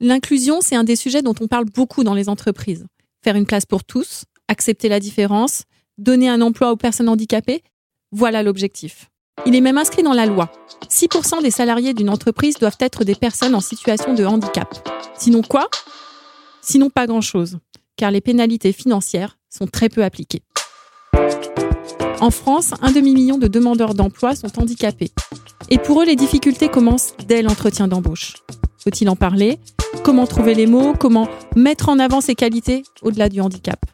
L'inclusion, c'est un des sujets dont on parle beaucoup dans les entreprises. Faire une place pour tous, accepter la différence, donner un emploi aux personnes handicapées, voilà l'objectif. Il est même inscrit dans la loi. 6% des salariés d'une entreprise doivent être des personnes en situation de handicap. Sinon quoi? Sinon pas grand-chose, car les pénalités financières sont très peu appliquées. En France, un demi-million de demandeurs d'emploi sont handicapés. Et pour eux, les difficultés commencent dès l'entretien d'embauche. Faut-il en parler? Comment trouver les mots Comment mettre en avant ses qualités au-delà du handicap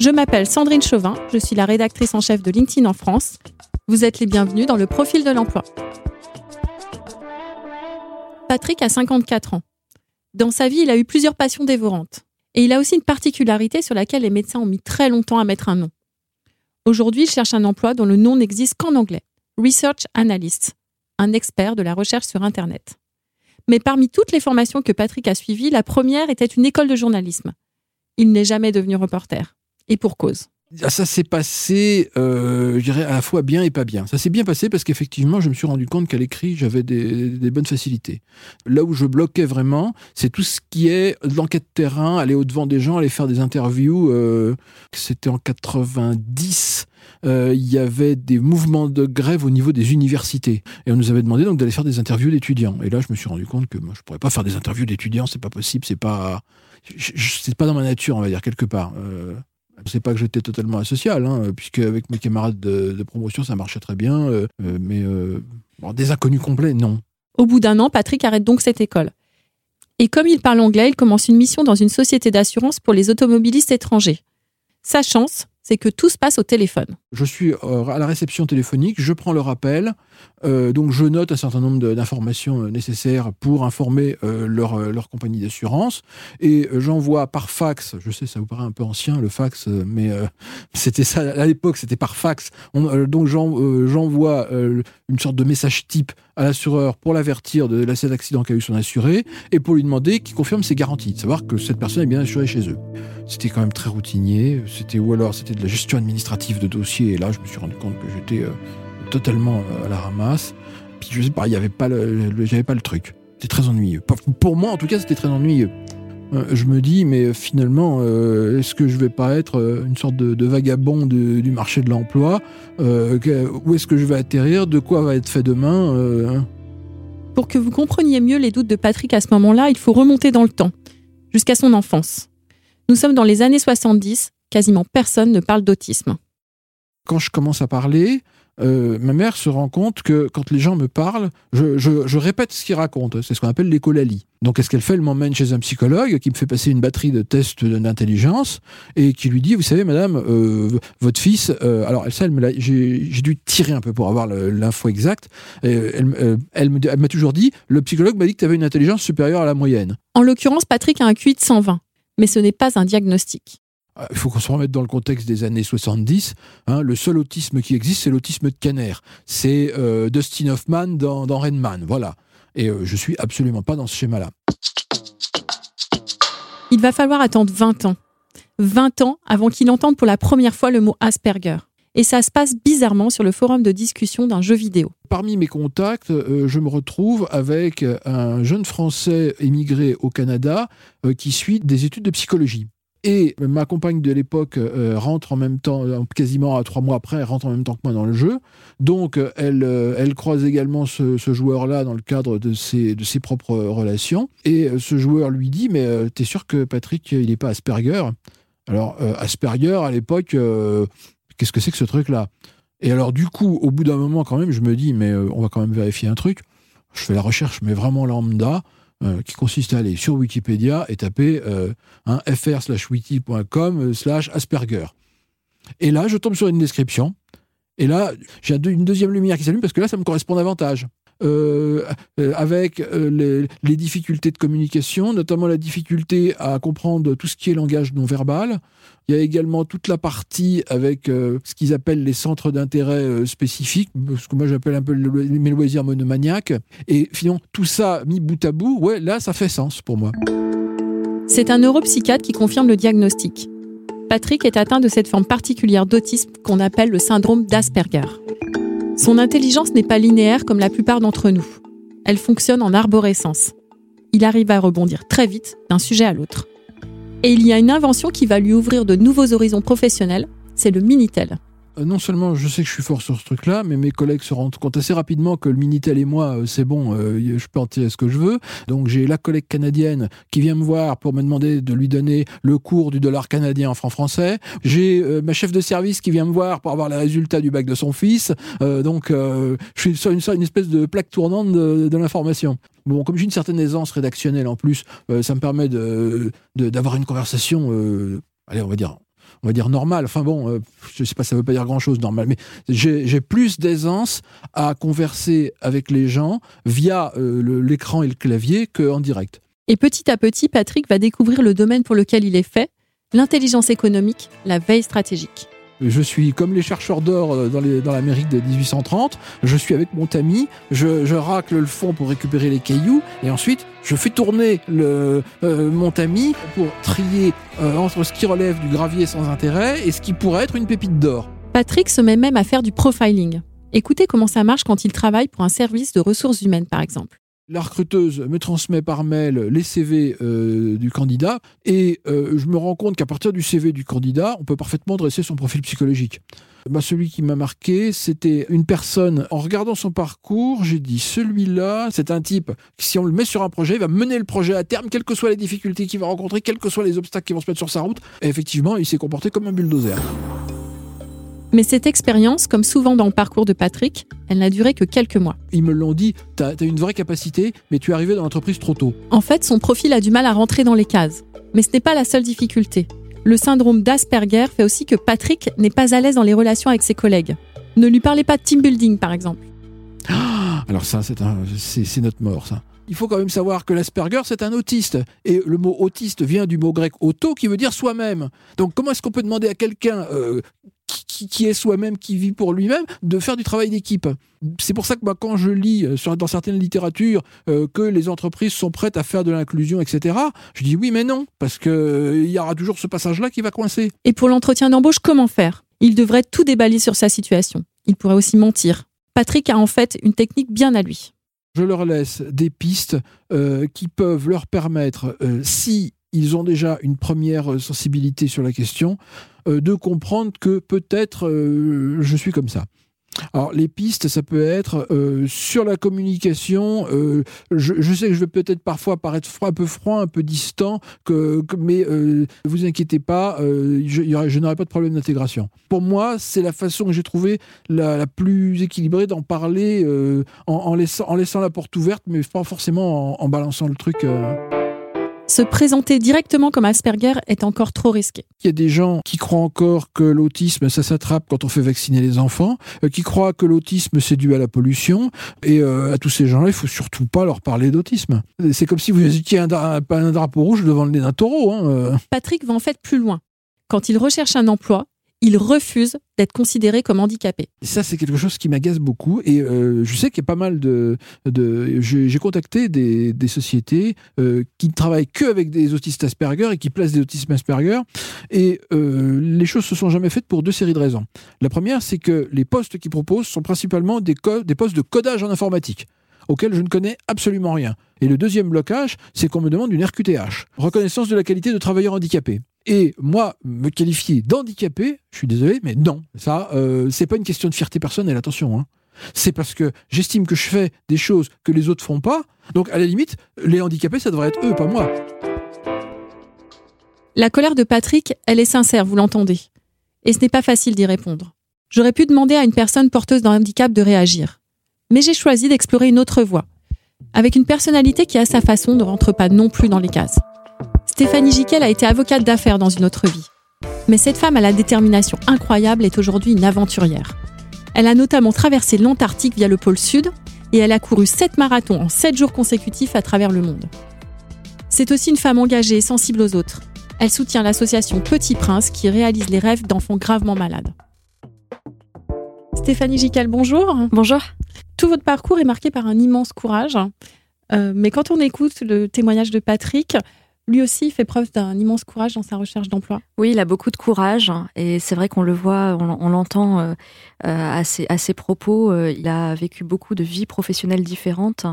Je m'appelle Sandrine Chauvin, je suis la rédactrice en chef de LinkedIn en France. Vous êtes les bienvenus dans le profil de l'emploi. Patrick a 54 ans. Dans sa vie, il a eu plusieurs passions dévorantes. Et il a aussi une particularité sur laquelle les médecins ont mis très longtemps à mettre un nom. Aujourd'hui, il cherche un emploi dont le nom n'existe qu'en anglais. Research Analyst, un expert de la recherche sur Internet. Mais parmi toutes les formations que Patrick a suivies, la première était une école de journalisme. Il n'est jamais devenu reporter. Et pour cause. Ah, ça s'est passé, euh, je dirais, à la fois bien et pas bien. Ça s'est bien passé parce qu'effectivement, je me suis rendu compte qu'à l'écrit, j'avais des, bonnes facilités. Là où je bloquais vraiment, c'est tout ce qui est l'enquête terrain, aller au-devant des gens, aller faire des interviews. Euh, C'était en 90. Euh, il y avait des mouvements de grève au niveau des universités. Et on nous avait demandé donc d'aller faire des interviews d'étudiants. Et là, je me suis rendu compte que moi, je pourrais pas faire des interviews d'étudiants, c'est pas possible, c'est pas, c'est pas dans ma nature, on va dire quelque part. Euh, c'est pas que j'étais totalement asocial, hein, puisque avec mes camarades de, promotion, ça marchait très bien. Euh, euh, mais euh, des inconnus complets, non. Au bout d'un an, Patrick arrête donc cette école. Et comme il parle anglais, il commence une mission dans une société d'assurance pour les automobilistes étrangers. Sa chance, c'est que tout se passe au téléphone. Je suis euh, à la réception téléphonique, je prends le rappel, euh, donc je note un certain nombre d'informations euh, nécessaires pour informer leur, leur, compagnie d'assurance et j'envoie par fax, je sais ça vous paraît un peu ancien le fax, mais c'était ça à l'époque, c'était par fax. donc j'envoie une sorte de message type à l'assureur pour l'avertir de l'accident d'accident qu'a eu son assuré et pour lui demander qu'il confirme ses garanties, de savoir que cette personne est bien assurée chez eux. C'était quand même très routinier, c'était ou alors c'était de la gestion administrative de dossiers et là je me suis rendu compte que j'étais euh, totalement euh, à la ramasse. Puis je sais pas, il y avait pas le, j'avais pas le truc. C'était très ennuyeux. Pour moi en tout cas, c'était très ennuyeux. Euh, je me dis, mais finalement, est-ce que je vais pas être une sorte de, vagabond du marché de l'emploi Où est-ce que je vais atterrir De quoi va être fait demain hein? Pour que vous compreniez mieux les doutes de Patrick à ce moment-là, il faut remonter dans le temps, jusqu'à son enfance. Nous sommes dans les années 70, quasiment personne ne parle d'autisme. Quand je commence à parler, euh, ma mère se rend compte que quand les gens me parlent, je, répète ce qu'ils racontent. C'est ce qu'on appelle l'écolalie. Donc, qu'est-ce qu'elle fait Elle m'emmène chez un psychologue qui me fait passer une batterie de tests d'intelligence et qui lui dit Vous savez, madame, euh, votre fils. Euh, alors, elle, ça, j'ai dû tirer un peu pour avoir l'info exacte. elle m'a toujours dit Le psychologue m'a dit que tu avais une intelligence supérieure à la moyenne. En l'occurrence, Patrick a un QI de 120, mais ce n'est pas un diagnostic. Ah, il faut qu'on se remette dans le contexte des années 70. Hein. le seul autisme qui existe, c'est l'autisme de Kanner. C'est euh, Dustin Hoffman dans, dans Rainman. Voilà. Et euh, je suis absolument pas dans ce schéma-là. Il va falloir attendre 20 ans. 20 ans avant qu'il entende pour la première fois le mot Asperger. Et ça se passe bizarrement sur le forum de discussion d'un jeu vidéo. Parmi mes contacts, euh, je me retrouve avec un jeune Français émigré au Canada qui suit des études de psychologie. Et ma compagne de l'époque euh, rentre en même temps, euh, quasiment trois mois après, elle rentre en même temps que moi dans le jeu. Donc euh, elle, croise également ce, joueur-là dans le cadre de ses, de ses propres relations. Et ce joueur lui dit, mais t'es sûr que Patrick, il n'est pas Asperger? Alors Asperger, à l'époque, qu'est-ce que c'est que ce truc-là? Et alors du coup, au bout d'un moment quand même, je me dis, mais on va quand même vérifier un truc. Je fais la recherche, mais vraiment lambda. Euh, qui consiste à aller sur Wikipédia et taper euh, fr slash wiki.com euh, slash Asperger. Et là, je tombe sur une description. Et là, j'ai une deuxième lumière qui s'allume parce que là, ça me correspond davantage. Euh, euh, avec euh, les, difficultés de communication, notamment la difficulté à comprendre tout ce qui est langage non verbal. Il y a également toute la partie avec ce qu'ils appellent les centres d'intérêt spécifiques, ce que moi j'appelle un peu mes loisirs monomaniaques. Et finalement, tout ça mis bout à bout, ouais, là, ça fait sens pour moi. C'est un neuropsychiatre qui confirme le diagnostic. Patrick est atteint de cette forme particulière d'autisme qu'on appelle le syndrome d'Asperger. Son intelligence n'est pas linéaire comme la plupart d'entre nous. Elle fonctionne en arborescence. il arrive à rebondir très vite d'un sujet à l'autre. Et il y a une invention qui va lui ouvrir de nouveaux horizons professionnels, c'est le Minitel. Euh, non seulement je sais que je suis fort sur ce truc-là, mais mes collègues se rendent compte assez rapidement que le Minitel et moi, euh, c'est bon, euh, je peux en tirer ce que je veux. Donc j'ai la collègue canadienne qui vient me voir pour me demander de lui donner le cours du dollar canadien en franc français. J'ai ma chef de service qui vient me voir pour avoir les résultats du bac de son fils. donc je suis une, espèce de plaque tournante de, l'information. Bon, comme j'ai une certaine aisance rédactionnelle en plus, ça me permet d'avoir de, une conversation, allez, on va dire on va dire normal. Enfin bon, euh, je sais pas, ça veut pas dire grand chose normal, mais j'ai plus d'aisance à converser avec les gens via euh, l'écran et le clavier qu'en direct. Et petit à petit, Patrick va découvrir le domaine pour lequel il est fait, l'intelligence économique, la veille stratégique. Je suis comme les chercheurs d'or euh, dans, dans l'Amérique de 1830. Je suis avec mon tamis, je, racle le fond pour récupérer les cailloux, et ensuite je fais tourner le, euh, pour trier euh, entre ce qui relève du gravier sans intérêt et ce qui pourrait être une pépite d'or. Patrick se met même à faire du profiling. Écoutez comment ça marche quand il travaille pour un service de ressources humaines, par exemple. La recruteuse me transmet par mail les CV euh, du candidat et euh, je me rends compte qu'à partir du CV du candidat, on peut parfaitement dresser son profil psychologique. Bah, celui qui m'a marqué, c'était une personne, en regardant son parcours, j'ai dit, celui-là, c'est un type, si on le met sur un projet, va mener le projet à terme, quelles que soient les difficultés qu'il va rencontrer, quels que soient les obstacles qui vont se mettre sur sa route. Et effectivement, il s'est comporté comme un bulldozer. Mais cette expérience, comme souvent dans le parcours de Patrick, elle n'a duré que quelques mois. Ils me l'ont dit, tu as, une vraie capacité, mais tu es arrivé dans l'entreprise trop tôt. En fait, son profil a du mal à rentrer dans les cases. Mais ce n'est pas la seule difficulté. Le syndrome d'Asperger fait aussi que Patrick n'est pas à l'aise dans les relations avec ses collègues. Ne lui parlez pas de team building, par exemple. Ah, alors ça, c'est notre mort, ça. Il faut quand même savoir que l'Asperger, c'est un autiste. Et le mot autiste vient du mot grec auto, qui veut dire soi-même. Donc comment est-ce qu'on peut demander à quelqu'un euh, qui, est soi-même, qui vit pour lui-même, de faire du travail d'équipe. C'est pour ça que moi, quand je lis euh, dans certaines littératures euh, que les entreprises sont prêtes à faire de l'inclusion, etc., je dis oui, mais non, parce qu'il euh, y aura toujours ce passage-là qui va coincer. Et pour l'entretien d'embauche, comment faire? Il devrait tout déballer sur sa situation. Il pourrait aussi mentir. Patrick a en fait une technique bien à lui. Je leur laisse des pistes qui peuvent leur permettre, si ils ont déjà une première sensibilité sur la question, euh, de comprendre que peut-être euh, je suis comme ça. Alors les pistes, ça peut être euh, sur la communication. je, sais que je vais peut-être parfois paraître un peu froid, un peu distant, mais vous inquiétez pas, je, n'aurai pas de problème d'intégration. Pour moi, c'est la façon que j'ai trouvé la, plus équilibrée d'en parler en laissant la porte ouverte, mais pas forcément en balançant le truc. Se présenter directement comme Asperger est encore trop risqué. Il y a des gens qui croient encore que l'autisme, ça s'attrape quand on fait vacciner les enfants, euh, qui croient que l'autisme, c'est dû à la pollution. Et euh, à tous ces gens-là, il faut surtout pas leur parler d'autisme. C'est comme si vous étiez un, un, drapeau rouge devant le nez d'un taureau. Hein, euh. Patrick va en fait plus loin. Quand il recherche un emploi, il refuse d'être considéré comme handicapé. Ça, c'est quelque chose qui m'agace beaucoup. Et euh, je sais qu'il y a pas mal de. J'ai contacté des, sociétés euh, qui ne travaillent que avec des autistes Asperger et qui placent des autistes Asperger. Et euh, les choses se sont jamais faites pour deux séries de raisons. La première, c'est que les postes qu'ils proposent sont principalement des, des postes de codage en informatique auxquels je ne connais absolument rien. Et le deuxième blocage, c'est qu'on me demande une RQTH, reconnaissance de la qualité de travailleur handicapé. Et moi, me qualifier d'handicapé, je suis désolé, mais non, ça, euh, c'est pas une question de fierté personnelle, attention. Hein. C'est parce que j'estime que je fais des choses que les autres font pas. Donc, à la limite, les handicapés, ça devrait être eux, pas moi. La colère de Patrick, elle est sincère, vous l'entendez. Et ce n'est pas facile d'y répondre. J'aurais pu demander à une personne porteuse d'un handicap de réagir. Mais j'ai choisi d'explorer une autre voie, avec une personnalité qui, à sa façon, ne rentre pas non plus dans les cases. Stéphanie Giquel a été avocate d'affaires dans une autre vie. Mais cette femme à la détermination incroyable est aujourd'hui une aventurière. Elle a notamment traversé l'Antarctique via le pôle Sud et elle a couru 7 marathons en 7 jours consécutifs à travers le monde. C'est aussi une femme engagée et sensible aux autres. Elle soutient l'association Petit Prince qui réalise les rêves d'enfants gravement malades. Stéphanie Gical, bonjour. Bonjour. Tout votre parcours est marqué par un immense courage. Euh, mais quand on écoute le témoignage de Patrick, lui aussi fait preuve d'un immense courage dans sa recherche d'emploi. Oui, il a beaucoup de courage et c'est vrai qu'on le voit, on, l'entend euh, à, ses, propos. Euh, il a vécu beaucoup de vies professionnelles différentes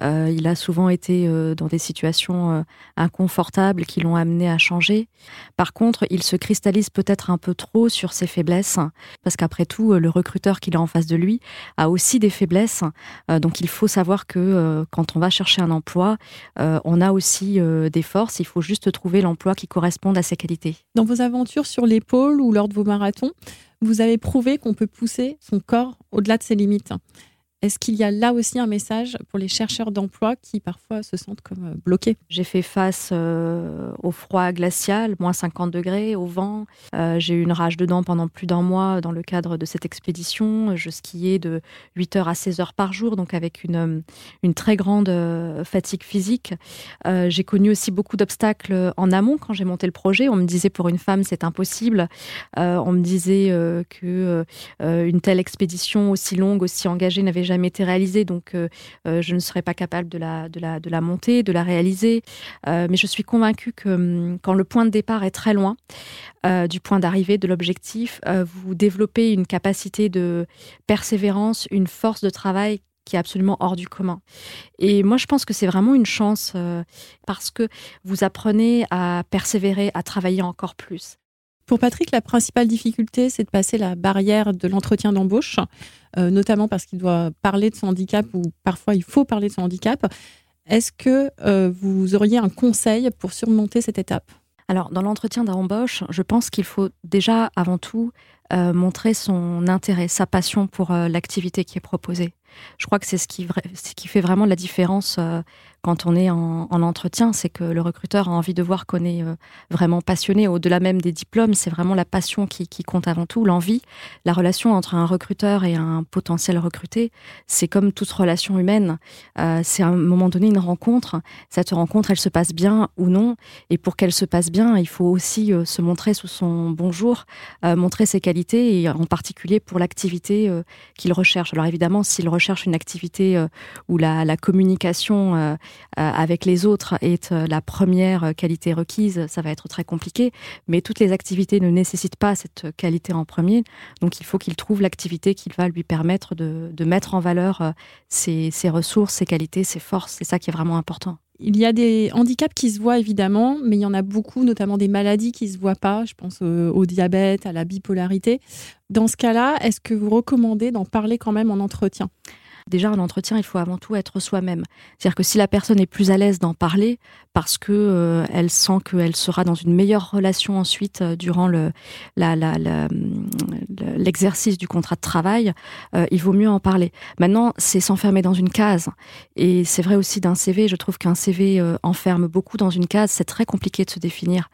il a souvent été dans des situations inconfortables qui l'ont amené à changer. Par contre, il se cristallise peut-être un peu trop sur ses faiblesses, parce qu'après tout, le recruteur qu'il a en face de lui a aussi des faiblesses. donc il faut savoir que quand on va chercher un emploi, on a aussi des forces. Il faut juste trouver l'emploi qui corresponde à ses qualités. Dans vos aventures sur l'épaule ou lors de vos marathons, vous avez prouvé qu'on peut pousser son corps au-delà de ses limites. Est-ce qu'il y a là aussi un message pour les chercheurs d'emploi qui parfois se sentent comme euh, bloqués? J'ai fait face euh, au froid glacial, moins 50 degrés, au vent. Euh, j'ai eu une rage de dents pendant plus d'un mois dans le cadre de cette expédition. Je skiais de 8 heures à 16 heures par jour, donc avec une, une très grande fatigue physique. j'ai connu aussi beaucoup d'obstacles en amont quand j'ai monté le projet. On me disait pour une femme c'est impossible. on me disait que une telle expédition aussi longue, aussi engagée n'avait jamais été réalisée, donc euh, euh, je ne serais pas capable de la, de la, de la monter, de la réaliser. Euh, mais je suis convaincue que hum, quand le point de départ est très loin du point d'arrivée, de l'objectif, vous développez une capacité de persévérance, une force de travail qui est absolument hors du commun. Et moi, je pense que c'est vraiment une chance parce que vous apprenez à persévérer, à travailler encore plus. Pour Patrick, la principale difficulté, c'est de passer la barrière de l'entretien d'embauche, euh, notamment parce qu'il doit parler de son handicap ou parfois il faut parler de son handicap. Est-ce que euh, vous auriez un conseil pour surmonter cette étape? Alors, dans l'entretien d'embauche, je pense qu'il faut déjà, avant tout, euh, montrer son intérêt, sa passion pour l'activité qui est proposée. Je crois que c'est ce qui, qui fait vraiment la différence quand on est en, entretien, c'est que le recruteur a envie de voir qu'on est euh, vraiment passionné. Au-delà même des diplômes, c'est vraiment la passion qui, compte avant tout, l'envie. La relation entre un recruteur et un potentiel recruté, c'est comme toute relation humaine. Euh, c'est à un moment donné une rencontre. Cette rencontre, elle se passe bien ou non. Et pour qu'elle se passe bien, il faut aussi euh, se montrer sous son bonjour, montrer ses qualités et en particulier pour l'activité qu'il recherche. Alors évidemment, s'il recherche une activité où la, communication euh, avec les autres est euh, la première qualité requise, ça va être très compliqué. Mais toutes les activités ne nécessitent pas cette qualité en premier. Donc il faut qu'il trouve l'activité qui va lui permettre de, mettre en valeur euh, ses, ressources, ses qualités, ses forces. C'est ça qui est vraiment important. Il y a des handicaps qui se voient évidemment, mais il y en a beaucoup, notamment des maladies qui ne se voient pas. Je pense au diabète, à la bipolarité. Dans ce cas-là, est-ce que vous recommandez d'en parler quand même en entretien? Déjà, un entretien, il faut avant tout être soi-même. C'est-à-dire que si la personne est plus à l'aise d'en parler, parce que euh, elle sent qu'elle sera dans une meilleure relation ensuite euh, durant le, l'exercice du contrat de travail, euh, il vaut mieux en parler. Maintenant, c'est s'enfermer dans une case. Et c'est vrai aussi d'un CV. Je trouve qu'un CV enferme beaucoup dans une case. C'est très compliqué de se définir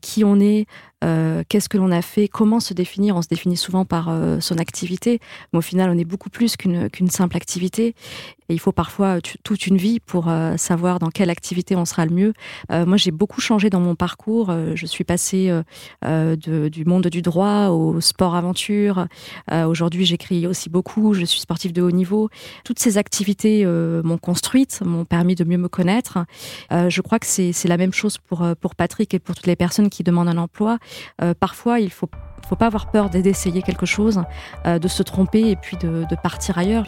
qui on est, euh, qu'est-ce que l'on a fait, comment se définir? On se définit souvent par euh, son activité, mais au final, on est beaucoup plus qu'une qu'une simple activité. Et il faut parfois toute une vie pour euh, savoir dans quelle activité on sera le mieux. moi, j'ai beaucoup changé dans mon parcours. je suis passée de, du monde du droit au sport aventure. Aujourd'hui, j'écris aussi beaucoup. Je suis sportive de haut niveau. Toutes ces activités m'ont construite, m'ont permis de mieux me connaître. je crois que c'est la même chose pour, pour Patrick et pour toutes les personnes qui demandent un emploi. Euh, parfois, il faut faut pas avoir peur d'essayer quelque chose, euh, de se tromper et puis de, partir ailleurs.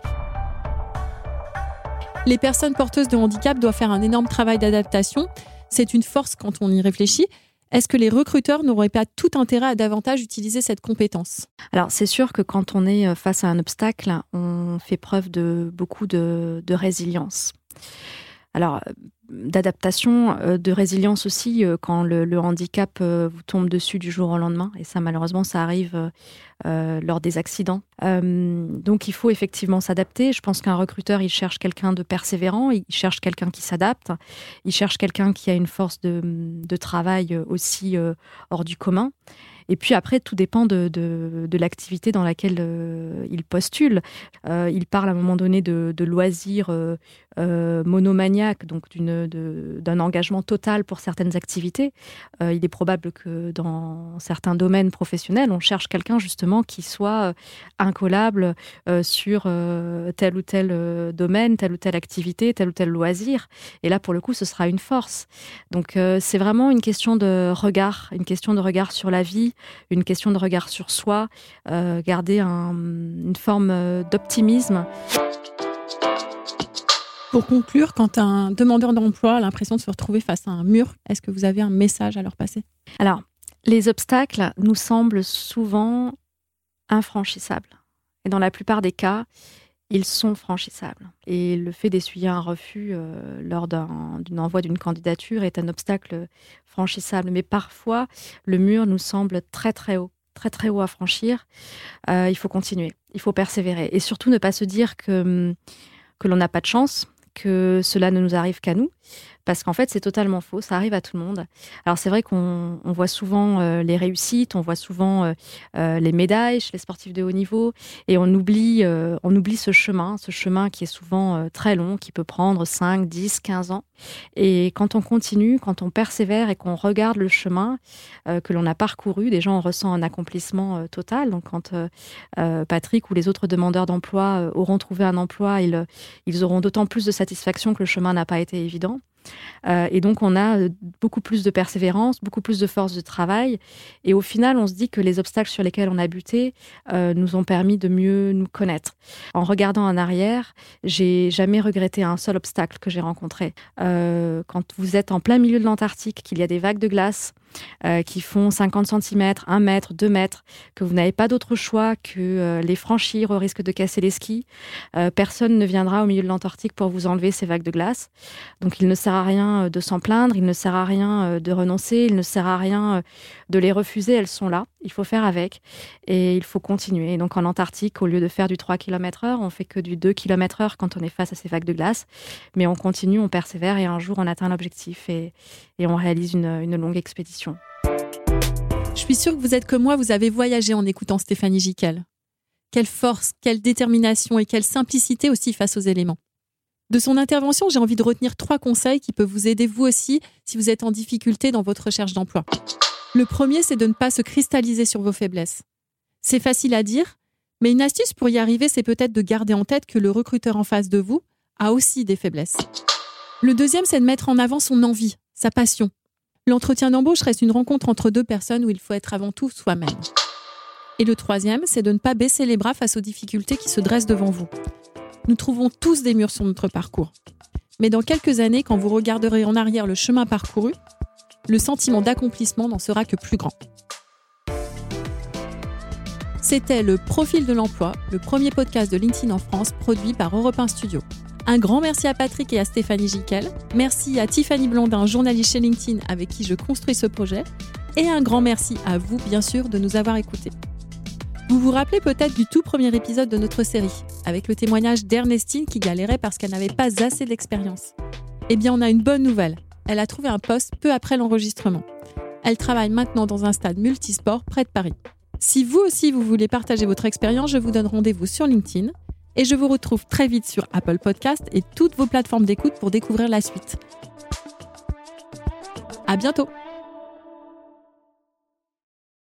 Les personnes porteuses de handicap doivent faire un énorme travail d'adaptation. C'est une force quand on y réfléchit. Est-ce que les recruteurs n'auraient pas tout intérêt à davantage utiliser cette compétence? Alors c'est sûr que quand on est face à un obstacle, on fait preuve de beaucoup de, de résilience. Alors d'adaptation, euh, de résilience aussi euh, quand le, handicap euh, vous tombe dessus du jour au lendemain. Et ça, malheureusement, ça arrive lors des accidents. donc, il faut effectivement s'adapter. Je pense qu'un recruteur, il cherche quelqu'un de persévérant, il cherche quelqu'un qui s'adapte, il cherche quelqu'un qui a une force de, de travail aussi hors du commun. Et puis après, tout dépend de, l'activité dans laquelle euh, il postule. Euh, il parle à un moment donné de, de loisirs euh, monomaniaques, donc d'un engagement total pour certaines activités. il est probable que dans certains domaines professionnels, on cherche quelqu'un justement qui soit incollable sur tel ou tel domaine, telle ou telle activité, tel ou tel loisir. Et là, pour le coup, ce sera une force. Donc c'est vraiment une question de regard, une question de regard sur la vie, une question de regard sur soi, euh, garder une forme euh, d'optimisme. Pour conclure, quand un demandeur d'emploi a l'impression de se retrouver face à un mur, est-ce que vous avez un message à leur passer? Alors, les obstacles nous semblent souvent infranchissables. Et dans la plupart des cas, ils sont franchissables. Et le fait d'essuyer un refus euh, lors d'un envoi d'une candidature est un obstacle franchissable. Mais parfois, le mur nous semble très très haut, très très haut à franchir. Euh, il faut continuer, il faut persévérer. Et surtout ne pas se dire que, que l'on n'a pas de chance, que cela ne nous arrive qu'à nous, parce qu'en fait c'est totalement faux, ça arrive à tout le monde. Alors c'est vrai qu'on voit souvent euh, les réussites, on voit souvent euh, euh, les médailles chez les sportifs de haut niveau, et on oublie, on oublie ce chemin, ce chemin qui est souvent très long, qui peut prendre 5, 10, 15 ans. Et quand on continue, quand on persévère et qu'on regarde le chemin que l'on a parcouru, déjà on ressent un accomplissement total. Donc quand Patrick ou les autres demandeurs d'emploi auront trouvé un emploi, ils, ils auront d'autant plus de satisfaction que le chemin n'a pas été évident. Euh, et donc, on a euh, beaucoup plus de persévérance, beaucoup plus de force de travail. Et au final, on se dit que les obstacles sur lesquels on a buté euh, nous ont permis de mieux nous connaître. En regardant en arrière, j'ai jamais regretté un seul obstacle que j'ai rencontré. quand vous êtes en plein milieu de l'Antarctique, qu'il y a des vagues de glace, qui font 50 cm, 1 mètre, 2 mètres, que vous n'avez pas d'autre choix que les franchir au risque de casser les skis. Personne ne viendra au milieu de l'Antarctique pour vous enlever ces vagues de glace. Donc il ne rien de s'en plaindre, il ne sert à rien de renoncer, il ne sert à rien de les refuser, elles sont là. Il faut faire avec et il faut continuer. Et donc en Antarctique, au lieu de faire du 3 km heure, on fait que du 2 km heure quand on est face à ces vagues de glace. Mais on continue, on persévère et un jour on atteint l'objectif et, on réalise une, une longue expédition. Je suis sûre que vous êtes comme moi, vous avez voyagé en écoutant Stéphanie Giquel. Quelle force, quelle détermination et quelle simplicité aussi face aux éléments. De son intervention, j'ai envie de retenir trois conseils qui peuvent vous aider vous aussi si vous êtes en difficulté dans votre recherche d'emploi. Le premier, c'est de ne pas se cristalliser sur vos faiblesses. C'est facile à dire, mais une astuce pour y arriver, c'est peut-être de garder en tête que le recruteur en face de vous a aussi des faiblesses. Le deuxième, c'est de mettre en avant son envie, sa passion, L'entretien d'embauche reste une rencontre entre deux personnes où il faut être avant tout soi-même. Et le troisième, c'est de ne pas baisser les bras face aux difficultés qui se dressent devant vous. Nous trouvons tous des murs sur notre parcours. Mais dans quelques années, quand vous regarderez en arrière le chemin parcouru, le sentiment d'accomplissement n'en sera que plus grand. C'était le Profil de l'emploi, le premier podcast de LinkedIn en France produit par Europe 1 Studio. Un grand merci à Patrick et à Stéphanie Giquel. Merci à Tiffany Blondin, journaliste chez LinkedIn avec qui je construis ce projet. Et un grand merci à vous, bien sûr, de nous avoir écoutés. Vous vous rappelez peut-être du tout premier épisode de notre série, avec le témoignage d'Ernestine qui galérait parce qu'elle n'avait pas assez d'expérience. Eh bien, on a une bonne nouvelle. Elle a trouvé un poste peu après l'enregistrement. Elle travaille maintenant dans un stade multisport près de Paris. Si vous aussi vous voulez partager votre expérience, je vous donne rendez-vous sur LinkedIn. Et je vous retrouve très vite sur Apple Podcast et toutes vos plateformes d'écoute pour découvrir la suite. À bientôt!